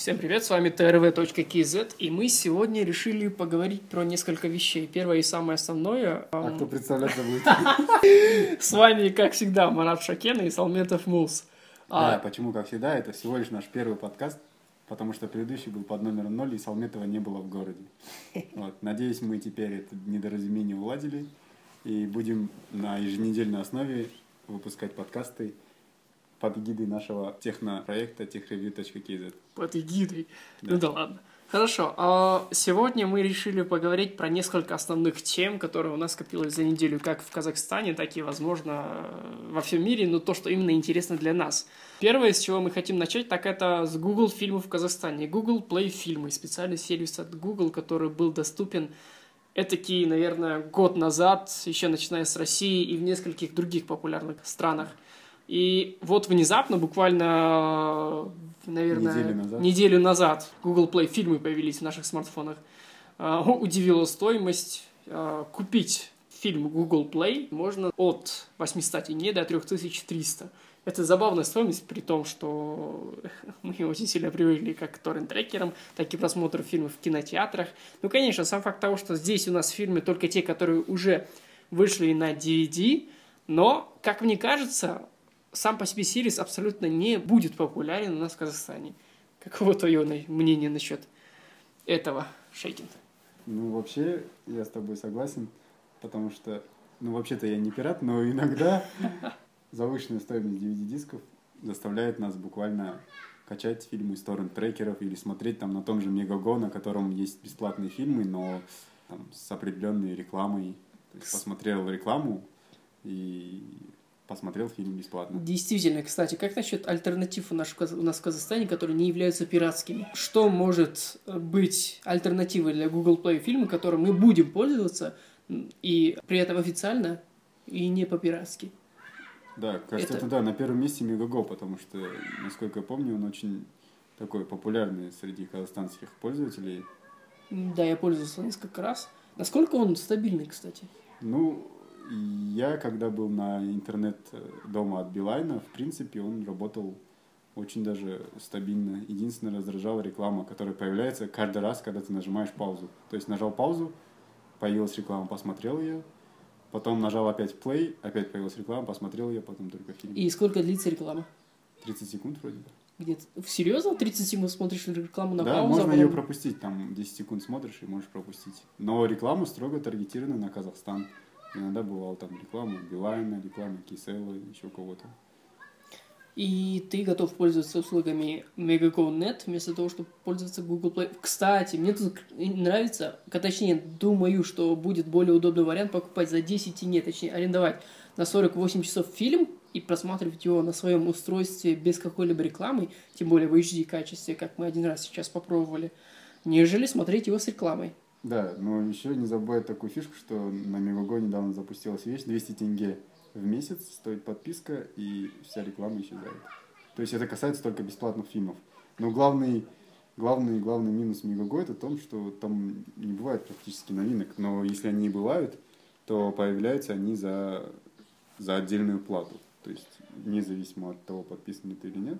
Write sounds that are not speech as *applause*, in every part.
Всем привет, с вами trv.kz, и мы сегодня решили поговорить про несколько вещей. Первое и самое основное... А кто представляться будет? *laughs* С вами, как всегда, Марат Шакен и Салметов Мулс. Да, почему, как всегда, это всего лишь наш первый подкаст, потому что предыдущий был под номером 0, и Салметова не было в городе. *laughs* Вот. Надеюсь, мы теперь это недоразумение уладили, и будем на еженедельной основе выпускать подкасты под эгидой нашего технопроекта techreview.kz. Под эгидой? Да. Ну да ладно. Хорошо, а сегодня мы решили поговорить про несколько основных тем, которые у нас скопилось за неделю как в Казахстане, так и, возможно, во всем мире, но то, что именно интересно для нас. Первое, с чего мы хотим начать, так это с Google фильмов в Казахстане. Google Play фильмы, специальный сервис от Google, который был доступен этакий, наверное, год назад, еще начиная с России и в нескольких других популярных странах. И вот внезапно, буквально, наверное, неделю назад, неделю назад Google Play фильмы появились в наших смартфонах. А, удивила стоимость. А, купить фильм Google Play можно от 800 тенге до 3300. Это забавная стоимость, при том, что *laughs* мы очень сильно привыкли как к торрент-трекерам, так и просмотру фильмов в кинотеатрах. Ну, конечно, сам факт того, что здесь у нас фильмы только те, которые уже вышли на DVD, но, как мне кажется, сам по себе Сирис абсолютно не будет популярен у нас в Казахстане. Каково твое мнение насчет этого, Шейкин? Ну, вообще, я с тобой согласен, потому что, ну, вообще-то я не пират, но иногда *laughs* завышенная стоимость DVD-дисков заставляет нас буквально качать фильмы из торрент-трекеров или смотреть там на том же Мегаго, на котором есть бесплатные фильмы, но там, с определенной рекламой. То есть посмотрел рекламу и посмотрел фильм бесплатно. Действительно, кстати, как насчет альтернатив у нас, у нас в Казахстане, которые не являются пиратскими? Что может быть альтернативой для Google Play фильма, которым мы будем пользоваться, и при этом официально, и не по-пиратски? Да, кажется, это... это да, на первом месте Мегаго, потому что, насколько я помню, он очень такой популярный среди казахстанских пользователей. Да, я пользовался несколько раз. Насколько он стабильный, кстати? Ну, я, когда был на интернет э, дома от Билайна, в принципе, он работал очень даже стабильно. Единственное, раздражала реклама, которая появляется каждый раз, когда ты нажимаешь паузу. То есть нажал паузу, появилась реклама, посмотрел ее, потом нажал опять play, опять появилась реклама, посмотрел ее, потом только фильм. И сколько длится реклама? 30 секунд вроде бы. Где-то. Серьезно? 30 секунд смотришь рекламу на да, паузу? Да, можно ее пропустить, там 10 секунд смотришь и можешь пропустить. Но реклама строго таргетирована на Казахстан. Иногда бывала там реклама Билайна, реклама Кисела, еще кого-то. И ты готов пользоваться услугами Megago.net вместо того, чтобы пользоваться Google Play. Кстати, мне тут нравится, точнее, думаю, что будет более удобный вариант покупать за 10 тенге, точнее, арендовать на 48 часов фильм и просматривать его на своем устройстве без какой-либо рекламы, тем более в HD качестве, как мы один раз сейчас попробовали, нежели смотреть его с рекламой. Да, но еще не забывай такую фишку, что на Мегаго недавно запустилась вещь, 200 тенге в месяц стоит подписка, и вся реклама исчезает. То есть это касается только бесплатных фильмов. Но главный, главный, главный минус Мегаго это том, что там не бывает практически новинок. Но если они и бывают, то появляются они за, за отдельную плату. То есть независимо от того, подписан ты или нет,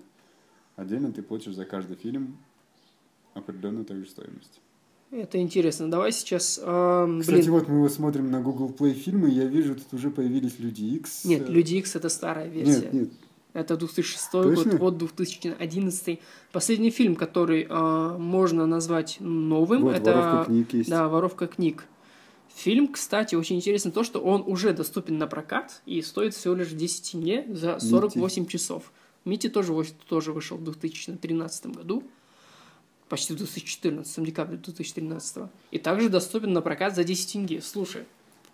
отдельно ты платишь за каждый фильм определенную также стоимость. Это интересно. Давай сейчас... Э, Кстати, блин. вот мы его смотрим на Google Play фильмы, я вижу, тут уже появились Люди X. Нет, Люди X это старая версия. Нет, нет. Это 2006 Точно? год, вот 2011. Последний фильм, который э, можно назвать новым, вот, это... Воровка книг есть. Да, Воровка книг. Фильм, кстати, очень интересно то, что он уже доступен на прокат и стоит всего лишь 10 тенге за 48 Мити. часов. Мити тоже, тоже вышел в 2013 году почти в 2014, декабре 2013. И также доступен на прокат за 10 тенге. Слушай,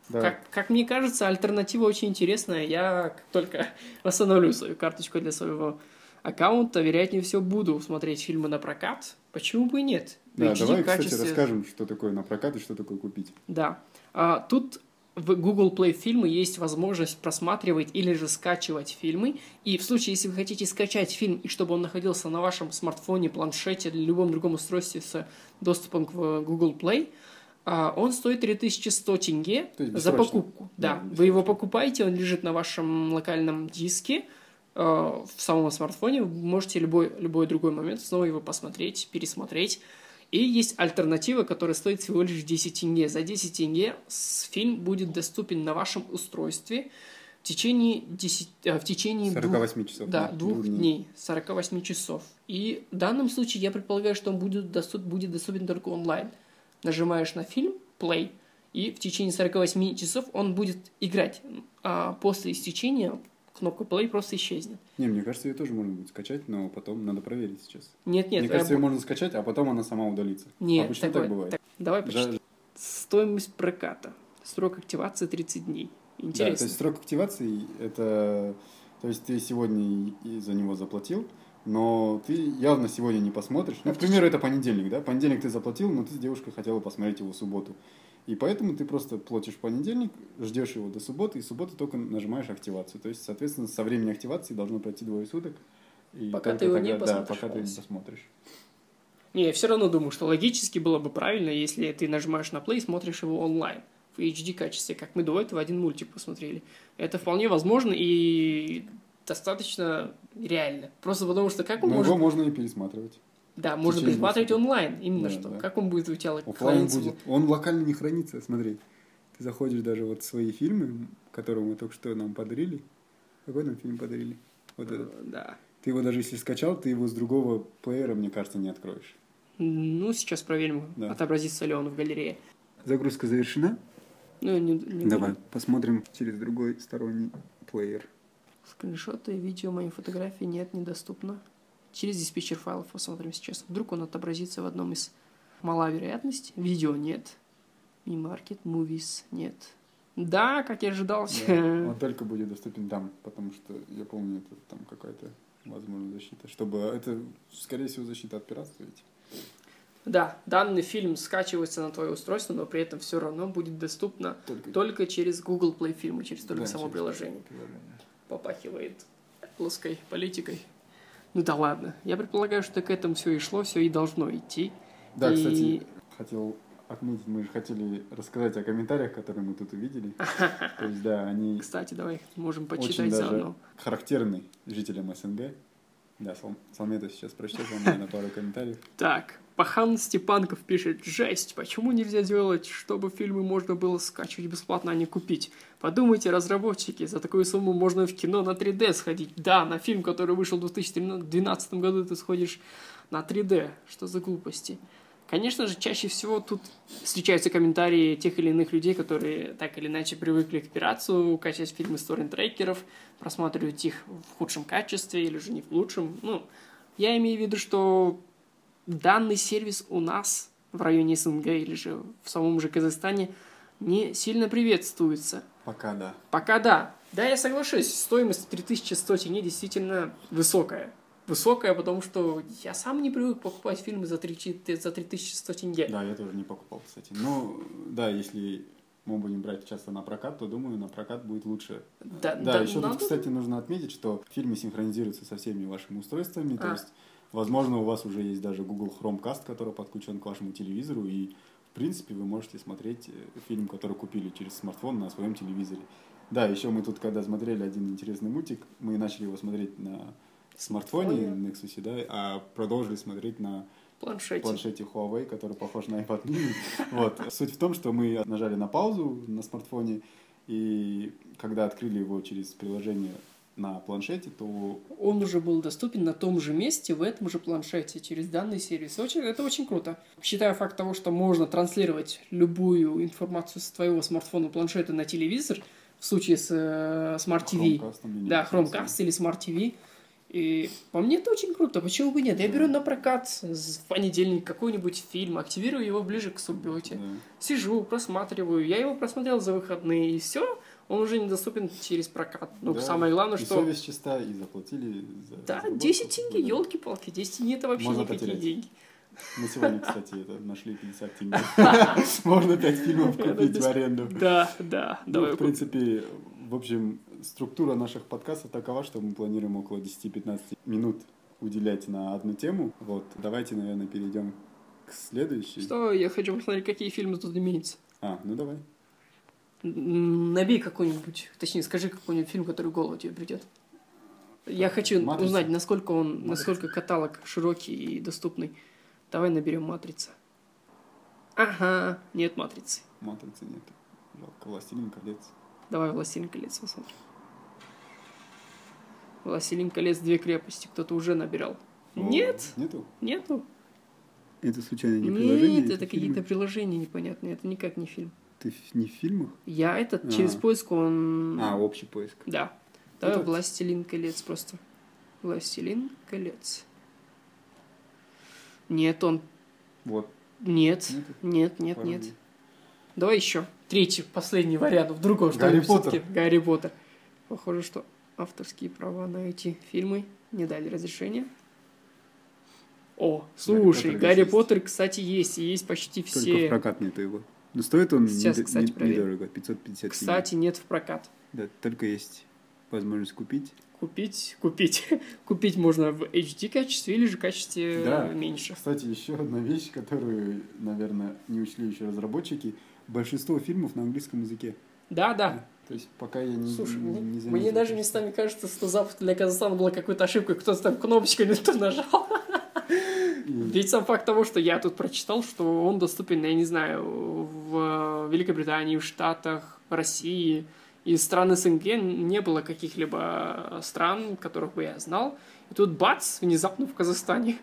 да. как, как мне кажется, альтернатива очень интересная. Я только *laughs* восстановлю свою карточку для своего аккаунта, вероятнее всего, буду смотреть фильмы на прокат. Почему бы и нет? Да, давай, качестве... кстати, расскажем, что такое на прокат и что такое купить. Да. А, тут в Google Play фильмы есть возможность просматривать или же скачивать фильмы. И в случае, если вы хотите скачать фильм, и чтобы он находился на вашем смартфоне, планшете или любом другом устройстве с доступом к Google Play, а, он стоит 3100 тенге за покупку. Да, да вы его покупаете, он лежит на вашем локальном диске, э, в самом смартфоне, вы можете любой, любой другой момент снова его посмотреть, пересмотреть. И есть альтернатива, которая стоит всего лишь 10 тенге. За 10 тенге фильм будет доступен на вашем устройстве в течение, 10, а, в течение 48 двух, часов. Да, двух двух дней. дней. 48 часов. И в данном случае я предполагаю, что он будет, доступ, будет доступен только онлайн. Нажимаешь на фильм, play, и в течение 48 часов он будет играть. А после истечения кнопка play просто исчезнет. Не, мне кажется, ее тоже можно будет скачать, но потом надо проверить сейчас. Нет, нет. мне кажется, э, ее можно скачать, а потом она сама удалится. Нет, Обычно такое- так бывает. так, давай Жаль- почитаем. Стоимость проката. Срок активации 30 дней. Да, то Интересно. есть срок активации это, то есть ты сегодня за него заплатил, но ты явно сегодня не посмотришь. Ну, к примеру, это понедельник, да? Понедельник ты заплатил, но ты с девушкой хотела посмотреть его в субботу. И поэтому ты просто платишь в понедельник, ждешь его до субботы, и в субботу только нажимаешь активацию. То есть, соответственно, со времени активации должно пройти двое суток. И Пока ты его не да, посмотришь пока ты не посмотришь. Не, я все равно думаю, что логически было бы правильно, если ты нажимаешь на play и смотришь его онлайн в HD качестве, как мы до этого один мультик посмотрели. Это вполне возможно и достаточно реально. Просто потому что как он Но может... его можно и пересматривать. Да, можно суток. онлайн. Именно Да, что. да. Как он будет у тебя храниться? будет. Он локально не хранится, смотри. Ты заходишь даже вот в свои фильмы, которые мы только что нам подарили. Какой нам фильм подарили? Вот этот. Э, Да. Ты его даже если скачал, ты его с другого плеера, мне кажется, не откроешь. Ну, сейчас проверим, Да. отобразится ли он в галерее. Загрузка завершена. Ну, не, не Давай, буду. посмотрим через другой сторонний плеер. Скриншоты, видео, мои фотографии нет, недоступно. Через диспетчер файлов посмотрим сейчас. Вдруг он отобразится в одном из... Мала вероятность. Видео нет. Mi Market, Movies нет. Да, как я ожидал. Да, *laughs* он только будет доступен там, потому что я помню, это там какая-то возможно защита. Чтобы это, скорее всего, защита от пиратства ведь. Да, данный фильм скачивается на твое устройство, но при этом все равно будет доступно Только, только через Google Play фильмы, через только да, само через приложение. приложение. Попахивает плоской политикой. Ну да ладно. Я предполагаю, что к этому все и шло, все и должно идти. Да, И- кстати, хотел отметить, мы же хотели рассказать о комментариях, которые мы тут увидели. *laughs* То есть, да, они Кстати, давай можем очень почитать даже заодно. характерны жителям СНГ. Да, Сал- Салмета сейчас прочтешь вам, *laughs* наверное, пару комментариев. Так, Пахан Степанков пишет, жесть, почему нельзя делать, чтобы фильмы можно было скачивать бесплатно, а не купить? Подумайте, разработчики, за такую сумму можно в кино на 3D сходить. Да, на фильм, который вышел в 2012 году, ты сходишь на 3D. Что за глупости? Конечно же, чаще всего тут встречаются комментарии тех или иных людей, которые так или иначе привыкли к пиратству, качать фильмы с торрент-трекеров, просматривать их в худшем качестве или же не в лучшем. Ну, я имею в виду, что данный сервис у нас в районе СНГ или же в самом же Казахстане не сильно приветствуется. Пока да. Пока да. Да, я соглашусь, стоимость 3100 тенге действительно высокая. Высокая, потому что я сам не привык покупать фильмы за, 3, за 3100 тенге. Да, я тоже не покупал, кстати. Но, да, если мы будем брать часто на прокат, то, думаю, на прокат будет лучше. Да, Да, еще надо- тут, кстати, нужно отметить, что фильмы синхронизируются со всеми вашими устройствами. То А. есть, возможно, у вас уже есть даже Google Chromecast, который подключен к вашему телевизору, и, в принципе, вы можете смотреть э, фильм, который купили через смартфон на своем телевизоре. Да, еще мы тут, когда смотрели один интересный мультик, мы начали его смотреть на смартфоне Смартфоне. Nexus, да, а продолжили смотреть на планшете. планшете Huawei, который похож на iPad mini. *laughs* Вот. Суть в том, что мы нажали на паузу на смартфоне, и когда открыли его через приложение на планшете, то Он уже был доступен на том же месте, в этом же планшете, через данный сервис. Очень, это очень круто. Считаю факт того, что можно транслировать любую информацию с твоего смартфона, планшета на телевизор, в случае с э, Smart TV. Chromecast или Да. Chromecast или Smart TV. И по мне это очень круто. Почему бы нет? Я беру на прокат в понедельник какой-нибудь фильм, активирую его ближе к субботе. Да. Сижу, просматриваю. Я его просмотрел за выходные, и все. Он уже недоступен через прокат. Ну, Да. самое главное, И что... совесть чиста, и заплатили за Да, разработку. 10 тенге, Да. елки-палки, 10 тенге это вообще Можно никакие потерять. деньги. Мы сегодня, кстати, это, нашли 50 тенге. *laughs* *laughs* Можно 5 фильмов купить в аренду. Да, да, Ну, в принципе, в общем, структура наших подкастов такова, что мы планируем около 10-15 минут уделять на одну тему. Вот, давайте, наверное, перейдем к следующей. Что, я хочу посмотреть, какие фильмы тут имеются. А, ну давай. Набей какой-нибудь, точнее, скажи какой-нибудь фильм, который в голову тебе придет. Я хочу Матрица. узнать, насколько он, Матрица. насколько каталог широкий и доступный. Давай наберем матрица. Ага, нет матрицы. Матрицы нет. Жалко, Властелин колец. Давай Властелин колец посмотрим. Властелин колец две крепости. Кто-то уже набирал. Нет, Нету? нету. Это случайно не приложение? Нет, это какие-то приложения непонятные. Это никак не фильм. Ты не в фильмах? Я этот А. через поиск он. А, общий поиск. Да. Давай Этот? Властелин колец просто. Властелин колец. Нет, он. Вот. Нет. Нет, нет, нет. Давай еще. Третий, последний вариант. Вдруг он Гарри Поттер. Гарри Поттер. Похоже, что авторские права на эти фильмы не дали разрешения. О, слушай, Поттер Гарри. Поттер, кстати, есть. И есть почти Только в все. прокат нету его. Но стоит он Сейчас, недо- кстати, не- недорого, 550 Кстати, нет в прокат. Да, только есть возможность купить. Купить, купить. *laughs* Купить можно в HD качестве или же качестве Да. э, меньше. Кстати, еще одна вещь, которую, наверное, не учли еще разработчики. Большинство фильмов на английском языке. Да, да. То есть пока я не, Слушай, не, мне, не мне заметил, даже что- местами кажется, что запуск для Казахстана была какой-то ошибкой, кто-то там кнопочку не *laughs* то нажал. И- Ведь сам факт того, что я тут прочитал, что он доступен, я не знаю, в Великобритании, в Штатах, в России. Из стран СНГ не было каких-либо стран, которых бы я знал. И тут бац, внезапно в Казахстане.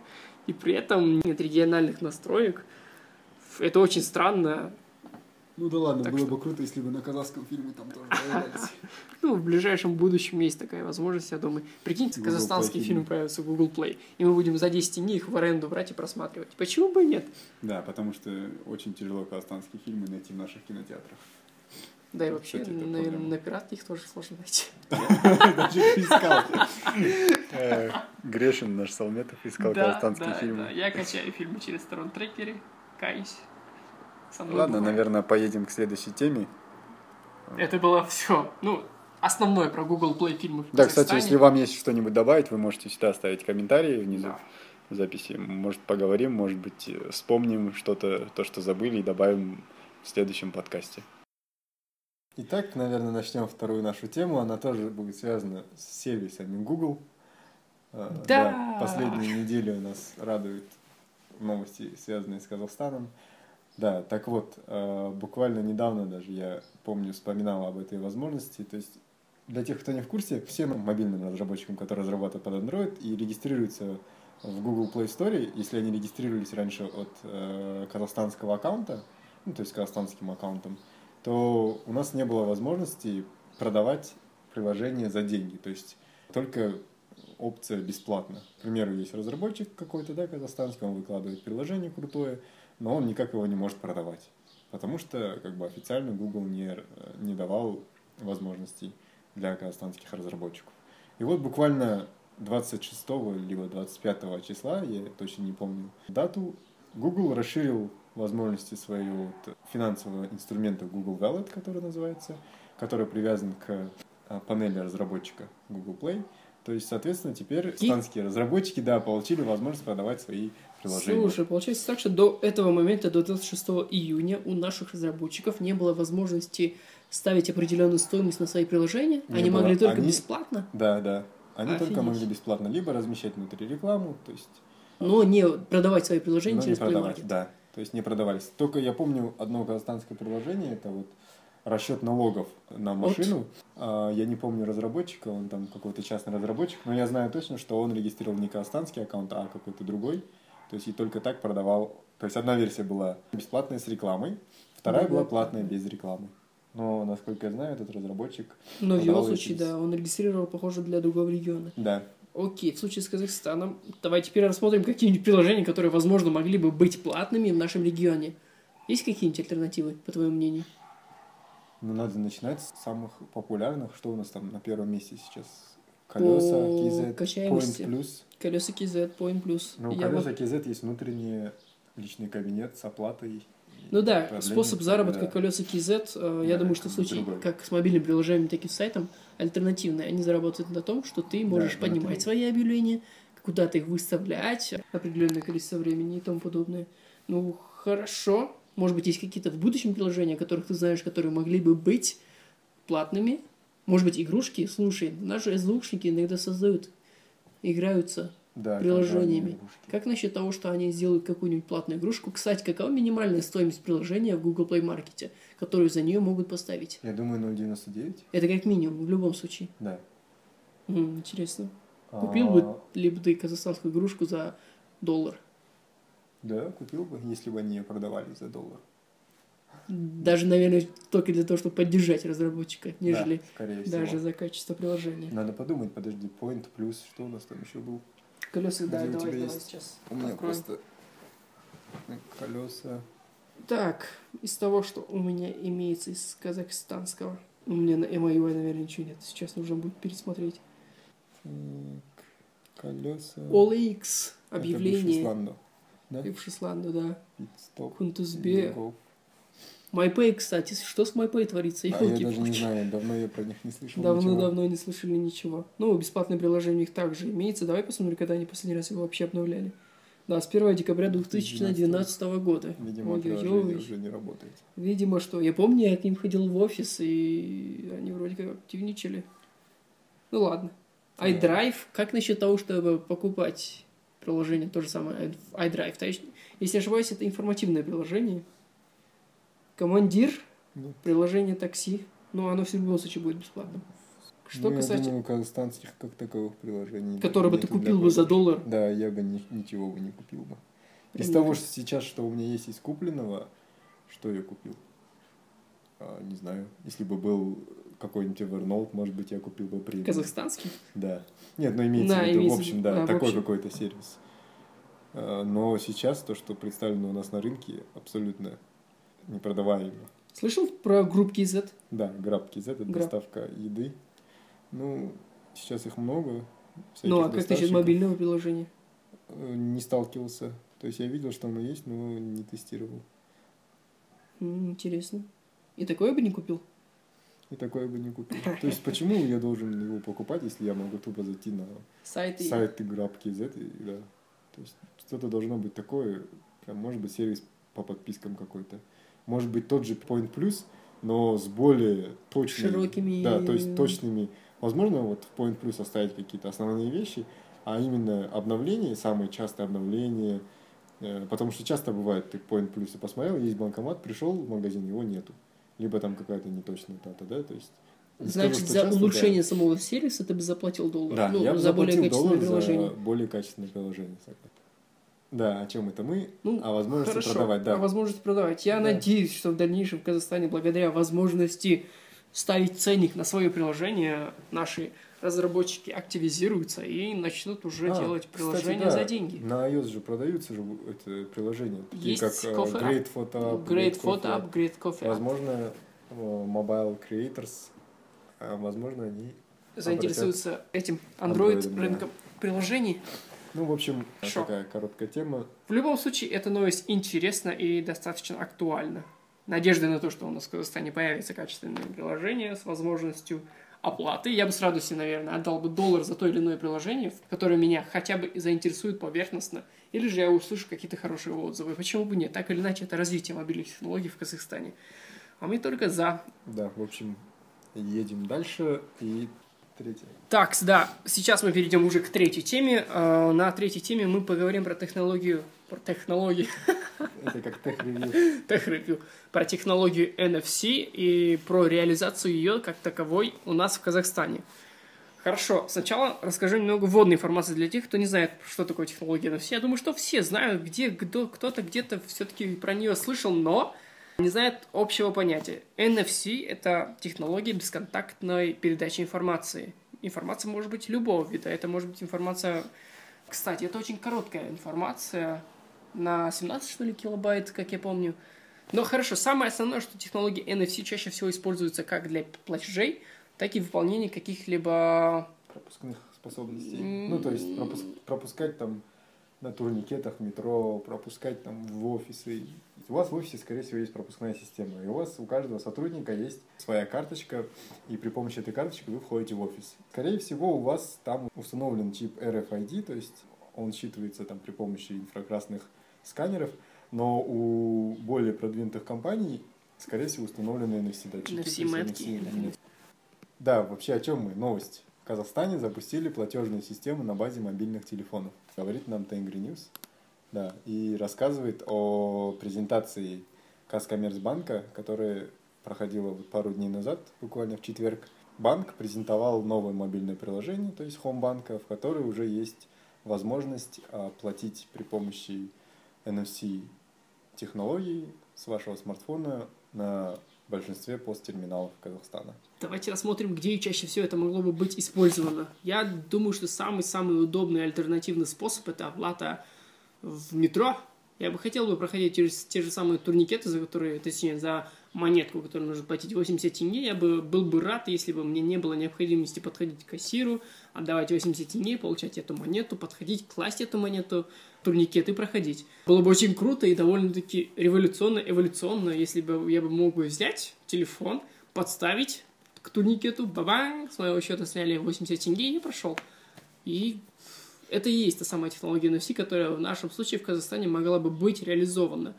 И при этом нет региональных настроек. Это очень странно. Ну да ладно, Так было что- бы круто, если бы на казахском фильме там тоже *laughs* появлялись. Ну, в ближайшем будущем есть такая возможность, я думаю. Прикиньте, Google казахстанский Play фильм появится в Google Play, и мы будем за 10 дней их в аренду брать и просматривать. Почему бы и нет? Да, потому что очень тяжело казахстанские фильмы найти в наших кинотеатрах. Да и вообще, Кстати, на пиратке их тоже сложно найти. *laughs* Даже искал. Э, Грешин наш Салметов искал казахстанские да, фильмы. да. Я качаю фильмы через сторон-трекеры, каюсь. Со мной Ладно, бывает. наверное, поедем к следующей теме. Это было все. Ну, основное про Google Play фильмы в Да, кстати, если вам есть что-нибудь добавить, вы можете всегда оставить комментарии внизу Да. в записи. Может, поговорим, может быть, вспомним что-то, то, что забыли, и добавим в следующем подкасте. Итак, наверное, начнем вторую нашу тему. Она тоже будет связана с сервисами Google. Э, Да. Последние недели у нас радуют новости, связанные с Казахстаном. Да, так вот, э, буквально недавно даже я помню, вспоминал об этой возможности. То есть для тех, кто не в курсе, всем мобильным разработчикам, которые разрабатывают под Android и регистрируются в Google Play Store, если они регистрировались раньше от э, казахстанского аккаунта, ну, то есть казахстанским аккаунтом, то у нас не было возможности продавать приложение за деньги. То есть только опция бесплатно. К примеру, есть разработчик какой-то, да, казахстанский, он выкладывает приложение крутое, но он никак его не может продавать. Потому что как бы официально Google не, не давал возможностей для казахстанских разработчиков. И вот буквально 26 либо 25 числа, я точно не помню дату, Google расширил возможности своего вот финансового инструмента Google Wallet, который называется, который привязан к а, панели разработчика Google Play. То есть, соответственно, теперь казахстанские разработчики, да, получили возможность продавать свои приложения. Слушай, получается так, что до этого момента, до 26 июня, у наших разработчиков не было возможности ставить определенную стоимость на свои приложения. Не Они было. могли только Они- бесплатно, Да, да. Они только Офигеть. могли бесплатно либо размещать внутри рекламу, то есть но не продавать свои приложения но не через Play продавать, Market. да. То есть не продавались. Только я помню одно казахстанское приложение, это вот расчет налогов на машину. А, Я не помню разработчика, он там какой-то частный разработчик, но я знаю точно, что он регистрировал не казахстанский аккаунт, а какой-то другой. То есть и только так продавал. То есть одна версия была бесплатная с рекламой, вторая Другая была платная без рекламы. Но, насколько я знаю, этот разработчик... Но в его случае, эти- да, он регистрировал, похоже, для другого региона. Да, Окей, в случае с Казахстаном, давай теперь рассмотрим какие-нибудь приложения, которые, возможно, могли бы быть платными в нашем регионе. Есть какие-нибудь альтернативы, по твоему мнению? Ну, надо начинать с самых популярных. Что у нас там на первом месте сейчас? Колеса, KZ. Point Plus. Колеса KZ, Point Plus. Ну, Я колеса вот- KZ есть внутренний личный кабинет с оплатой. Ну да, способ заработка да. колеса KZ, э, я Да, думаю, что в случае другой. как с мобильным приложением, так и с сайтом, альтернативные. Они заработают на том, что ты можешь внутри. поднимать свои объявления, куда-то их выставлять, определенное количество времени и тому подобное. Ну, хорошо. Может быть, есть какие-то в будущем приложения, которых ты знаешь, которые могли бы быть платными. Может быть, игрушки? Слушай, наши звукшники иногда создают, играются Да, приложениями. Как насчет того, что они сделают какую-нибудь платную игрушку? Кстати, какова минимальная стоимость приложения в Google Play Market, которую за нее могут поставить? Я думаю, 0.99. Это как минимум, в любом случае. Да. М, интересно. Купил бы А, ли бы ты казахстанскую игрушку за доллар? Да, купил бы, если бы они ее продавали за доллар. Даже, наверное, только для того, чтобы поддержать разработчика, нежели Да, скорее всего. даже за качество приложения. Надо подумать, подожди, Point плюс, что у нас там еще был? Колеса, да, давай, давай есть? сейчас. У меня откроем. просто колеса. Так, из того, что у меня имеется из казахстанского, у меня на MIUI, наверное, ничего нет. Сейчас нужно будет пересмотреть. Колеса. OLX, объявление. Да? И в да. Пит-стоп. MyPay, кстати, что с MyPay творится? А я даже не знаю, давно я про них не слышал. Давно-давно не слышали ничего. Ну, бесплатное приложение у них также имеется. Давай посмотрим, когда они последний раз его вообще обновляли. Да, с 1 декабря 2012 года. Видимо, приложение уже не работает. Видимо, что. Я помню, я к ним ходил в офис, и они вроде как активничали. Ну ладно. IDrive. Как насчет того, чтобы покупать приложение? То же самое. iDrive. То есть, если не ошибаюсь, это информативное приложение. Командир. Ну. Приложение такси. Но оно в любом случае будет бесплатным. Что ну, касается... я думаю, казахстанских как таковых приложений. Которое бы ты купил бы за доллар. Да, я бы ни- ничего бы не купил бы. Из Мне того, что сейчас, что у меня есть из купленного, что я купил? А, не знаю. Если бы был какой-нибудь Evernote, может быть, я купил бы премиум. Казахстанский. Да. Нет, ну имеется Да, в виду, имеется в общем, да, да, такой общем. какой-то сервис. А, Но сейчас то, что представлено у нас на рынке, абсолютно непродаваемо. Слышал про группки Z? Да, GrabKiz это Grab. доставка еды. Ну, сейчас их много. Ну, а как насчет мобильного приложения? Э, Не сталкивался. То есть я видел, что оно есть, но не тестировал. Интересно. И такое бы не купил? И такое бы не купил. *laughs* То есть почему я должен его покупать, если я могу тупо зайти на Сайты. сайт GrabKiz и да. То есть что-то должно быть такое, прям, может быть сервис по подпискам какой-то. Может быть тот же Point Plus, но с более точными... Широкими- Да, то есть точными... Возможно, вот в Point Plus оставить какие-то основные вещи, а именно обновления, самые частые обновления, э, потому что часто бывает, ты Point Plus посмотрел, есть банкомат, пришел в магазин, его нету. Либо там какая-то неточная дата, да, то есть... скажу, Значит, что за часто, да. улучшение самого сервиса ты бы заплатил доллар. Да, ну, я бы за более качественное доллар приложение. за более качественное приложение. согласен. Да, о чем это мы? Ну, о возможности Хорошо, продавать, да. о возможности продавать. Я Да. надеюсь, что в дальнейшем в Казахстане, благодаря возможности ставить ценник на свое приложение, наши разработчики активизируются и начнут уже А, делать кстати, приложения да, за деньги. На iOS же продаются же это приложения, такие Есть как э, Coffee App, Great Photo App, Great Photo Coffee App, Great Coffee. Возможно, э, Mobile Creators, а возможно, они... Заинтересуются этим Android, Android да. рынком приложений. Ну, в общем, Шо? такая короткая тема. В любом случае, эта новость интересна и достаточно актуальна. Надежда на то, что у нас в Казахстане появится качественное приложение с возможностью оплаты. Я бы с радостью, наверное, отдал бы доллар за то или иное приложение, которое меня хотя бы заинтересует поверхностно, или же я услышу какие-то хорошие отзывы. Почему бы нет? Так или иначе, это развитие мобильных технологий в Казахстане. А мы только за. Да, в общем, едем дальше. И третье. Так, да, сейчас мы перейдем уже к третьей теме. Э, На третьей теме мы поговорим про технологию, про технологии, *laughs* Это как тех-ревью. тех-ревью, про технологию NFC и про реализацию ее как таковой у нас в Казахстане. Хорошо, сначала расскажу немного вводной информации для тех, кто не знает, что такое технология NFC. Я думаю, что все знают, где кто, кто-то где-то все-таки про нее слышал, но не знает общего понятия. NFC – это технология бесконтактной передачи информации. Информация может быть любого вида. Это может быть информация... Кстати, это очень короткая информация на 17, что ли, килобайт, как я помню. Но хорошо, самое основное, что технология NFC чаще всего используется как для платежей, так и выполнения каких-либо... пропускных способностей. Ну, то есть пропуск- пропускать там на турникетах метро, пропускать там в офисы. У вас в офисе, скорее всего, есть пропускная система. И у вас, у каждого сотрудника есть своя карточка, и при помощи этой карточки вы входите в офис. Скорее всего, у вас там установлен чип RFID, то есть он считывается там при помощи инфракрасных сканеров, но у более продвинутых компаний, скорее всего, установлены NFC датчики. NFC да, вообще о чем мы? Новость. В Казахстане запустили платежную систему на базе мобильных телефонов. Говорит нам Тенгри News. Да, и рассказывает о презентации Казкоммерцбанка, которая проходила вот пару дней назад, буквально в четверг. Банк презентовал новое мобильное приложение, то есть Хомбанка, в которой уже есть возможность платить при помощи NFC технологий с вашего смартфона на большинстве посттерминалов Казахстана. Давайте рассмотрим, где чаще всего это могло бы быть использовано. Я думаю, что самый-самый удобный альтернативный способ – это оплата в метро. Я бы хотел бы проходить через те же самые турникеты, за которые, точнее, за монетку, которую нужно платить 80 тенге, я бы был бы рад, если бы мне не было необходимости подходить к кассиру, отдавать 80 тенге, получать эту монету, подходить, класть эту монету, турникет и проходить. Было бы очень круто и довольно-таки революционно, эволюционно, если бы я бы мог бы взять телефон, подставить к турникету, бабang, с моего счета сняли 80 тенге и я прошел. И это и есть та самая технология NFC, которая в нашем случае в Казахстане могла бы быть реализована.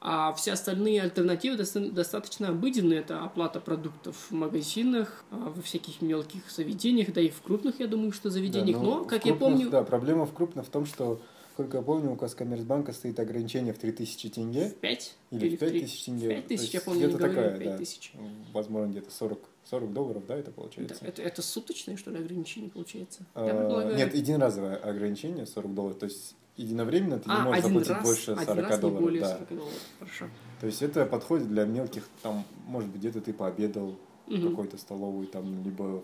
А все остальные альтернативы достаточно обыденные. Это оплата продуктов в магазинах, а, во всяких мелких заведениях, да и в крупных, я думаю, что заведениях. Да, но, но как крупных, я помню... Да, проблема в крупных в том, что Сколько я помню, у Казкоммерцбанка стоит ограничение в 3000 тенге. В 5? Или, Или в 5000 тенге. 5 тысяч, я помню, где-то такая, 5 тысяч. Да. Возможно, где-то 40, 40 долларов, да, это получается? Да, это, это суточное, что ли, ограничение получается? А, я предполагаю... Нет, единоразовое ограничение 40 долларов. То есть единовременно ты а, не можешь заплатить раз, больше 40 один раз долларов. более 40 да. долларов. Хорошо. То есть это подходит для мелких, там, может быть, где-то ты пообедал угу. в какой-то столовой, там, либо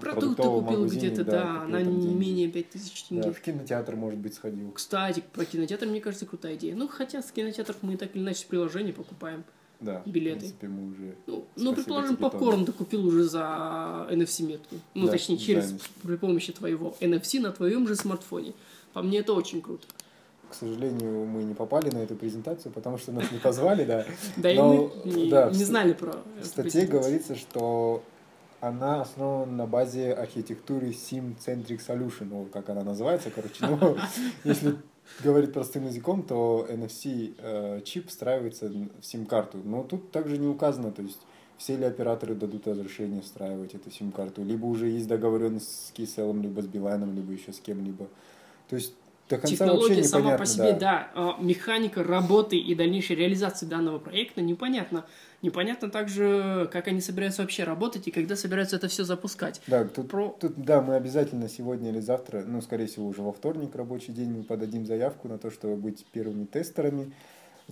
Продукты купил где-то, да, на не менее 5000 тенге. Да, в кинотеатр, может быть, сходил. Кстати, про кинотеатр, мне кажется, крутая идея. Ну, хотя с кинотеатров мы так или иначе в приложении покупаем да, билеты. В принципе, мы уже... Ну, ну предположим, попкорн ты купил уже за NFC-метку. Ну, да, точнее, через, да, при помощи твоего NFC на твоем же смартфоне. По мне это очень круто. К сожалению, мы не попали на эту презентацию, потому что нас не позвали, да. Да, и мы не знали про В статье говорится, что она основана на базе архитектуры Sim-Centric Solution, ну, как она называется, короче. Ну, *laughs* если говорить простым языком, то NFC-чип э, встраивается в сим-карту. Но тут также не указано, то есть все ли операторы дадут разрешение встраивать эту сим-карту, либо уже есть договоренность с Киселом, либо с Билайном, либо еще с кем-либо. То есть до конца Технология сама по себе, да. да, а механика работы и дальнейшей реализации данного проекта непонятно. Непонятно также, как они собираются вообще работать и когда собираются это все запускать. Да, тут, Про... тут, да, мы обязательно сегодня или завтра, ну, скорее всего, уже во вторник рабочий день мы подадим заявку на то, чтобы быть первыми тестерами.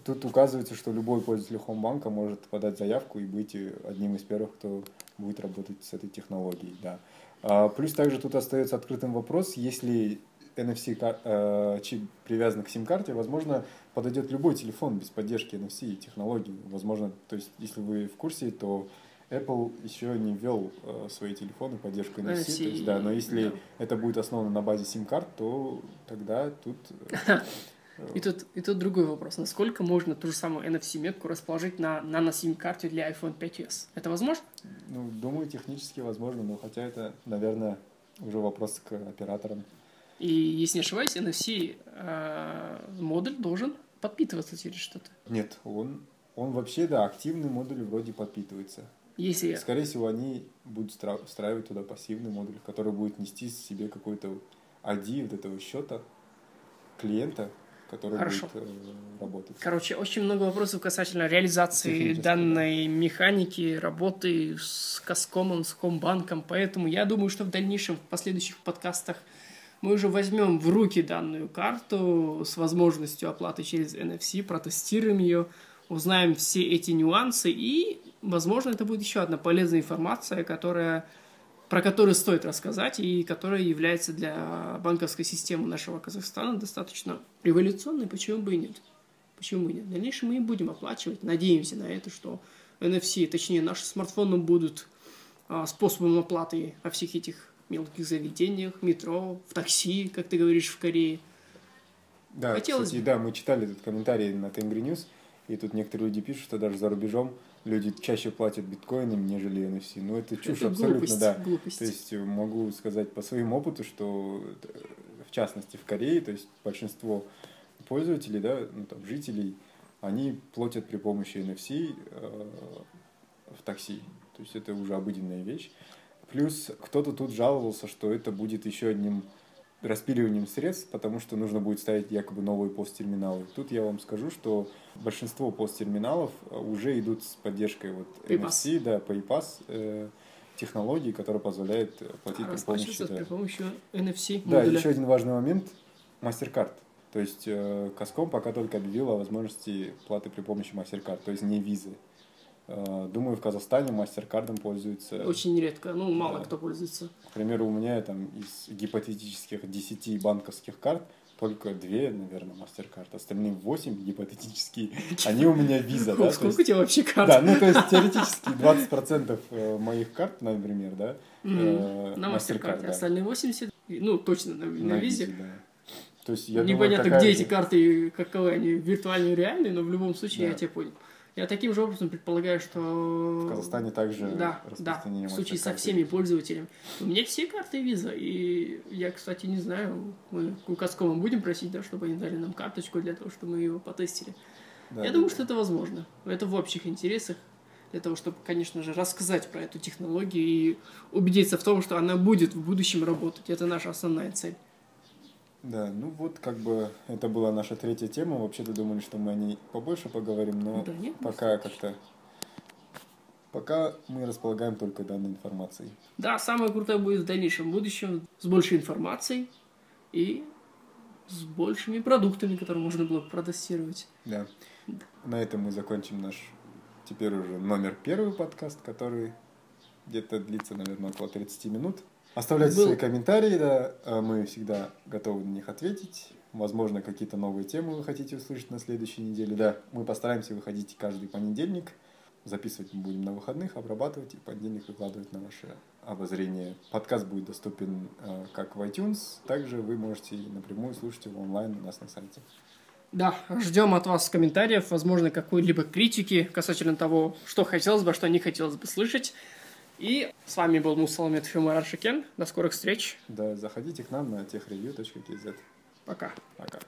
Тут указывается, что любой пользователь Хомбанка может подать заявку и быть одним из первых, кто будет работать с этой технологией, да. А, плюс также тут остается открытым вопрос, если NFC э, чип привязан к сим-карте, возможно, подойдет любой телефон без поддержки NFC технологий. Возможно, то есть, если вы в курсе, то Apple еще не ввел э, свои телефоны поддержку NFC, NFC, то есть, да, но если да. это будет основано на базе сим-карт, то тогда тут... Э, *laughs* и тут, и тут другой вопрос. Насколько можно ту же самую NFC-метку расположить на нано-сим-карте для iPhone 5s? Это возможно? Ну, думаю, технически возможно, но хотя это, наверное, уже вопрос к операторам. И, если не ошибаюсь, NFC э, модуль должен подпитываться через что-то. Нет, он, он вообще, да, активный модуль вроде подпитывается. Если... Скорее всего, они будут встраивать туда пассивный модуль, который будет нести себе какой-то ID вот этого счета клиента, который Хорошо. будет э, работать. Короче, очень много вопросов касательно реализации данной да. механики, работы с Каскомом, с Комбанком, поэтому я думаю, что в дальнейшем, в последующих подкастах мы уже возьмем в руки данную карту с возможностью оплаты через NFC, протестируем ее, узнаем все эти нюансы и, возможно, это будет еще одна полезная информация, которая, про которую стоит рассказать и которая является для банковской системы нашего Казахстана достаточно революционной, почему бы и нет. Почему бы и нет? В дальнейшем мы и будем оплачивать, надеемся на это, что NFC, точнее наши смартфоны будут а, способом оплаты во всех этих мелких заведениях, метро, в такси, как ты говоришь, в Корее. Да, Хотелось кстати, бы. да, мы читали этот комментарий на Тенгри News, и тут некоторые люди пишут, что даже за рубежом люди чаще платят биткоинами, нежели NFC. Ну, это чушь это абсолютно, глупость, да. Глупость. То есть могу сказать по своему опыту, что э, в частности в Корее, то есть большинство пользователей, да, ну, там, жителей, они платят при помощи NFC э, в такси. То есть это уже обыденная вещь. Плюс кто-то тут жаловался, что это будет еще одним распиливанием средств, потому что нужно будет ставить якобы новые посттерминалы. Тут я вам скажу, что большинство посттерминалов э, уже идут с поддержкой вот NFC, да, PayPass э, технологии, которая позволяет платить при помощи, да. при помощи NFC Да, еще один важный момент – MasterCard. То есть э, Каском пока только объявила о возможности платы при помощи MasterCard, то есть не визы. Э, думаю, в Казахстане мастер-кардом пользуются. Очень редко, ну, мало да. кто пользуется. К примеру, у меня там из гипотетических 10 банковских карт только две, наверное, мастер-карт, остальные восемь гипотетические, они у меня виза, да? Сколько у тебя вообще карт? Да, ну то есть теоретически 20% э, моих карт, например, да, э, на мастер-карте, остальные 80, ну точно на визе. То есть я Непонятно, где эти карты, каковы они, виртуальные, реальные, но в любом случае я тебя понял. Я таким же образом предполагаю, что... В Казахстане также да, да, в случае со всеми пользователями. У меня все карты виза, и я, кстати, не знаю, мы у Каскома будем просить, да, чтобы они дали нам карточку для того, чтобы мы его потестили. Да, я да, думаю, да. что это возможно. Это в общих интересах для того, чтобы, конечно же, рассказать про эту технологию и убедиться в том, что она будет в будущем работать. Это наша основная цель. Да, ну вот как бы это была наша третья тема. Вообще-то думали, что мы о ней побольше поговорим, но да, нет, пока как-то... Пока мы располагаем только данной информацией. Да, самое крутое будет в дальнейшем будущем с большей информацией и с большими продуктами, которые можно было протестировать. Да. да. На этом мы закончим наш теперь уже номер первый подкаст, который где-то длится, наверное, около 30 минут. Оставляйте был... свои комментарии, да, а мы всегда готовы на них ответить. Возможно, какие-то новые темы вы хотите услышать на следующей неделе. Да, мы постараемся выходить каждый понедельник. Записывать мы будем на выходных, обрабатывать и в понедельник выкладывать на ваше обозрение. Подкаст будет доступен э, как в iTunes, также вы можете напрямую слушать его онлайн у нас на сайте. Да, ждем от вас комментариев, возможно, какой-либо критики касательно того, что хотелось бы, что не хотелось бы слышать. И с вами был Мусаламет Фимар Шакен. До скорых встреч. Да, заходите к нам на техревью.кз. Пока. Пока.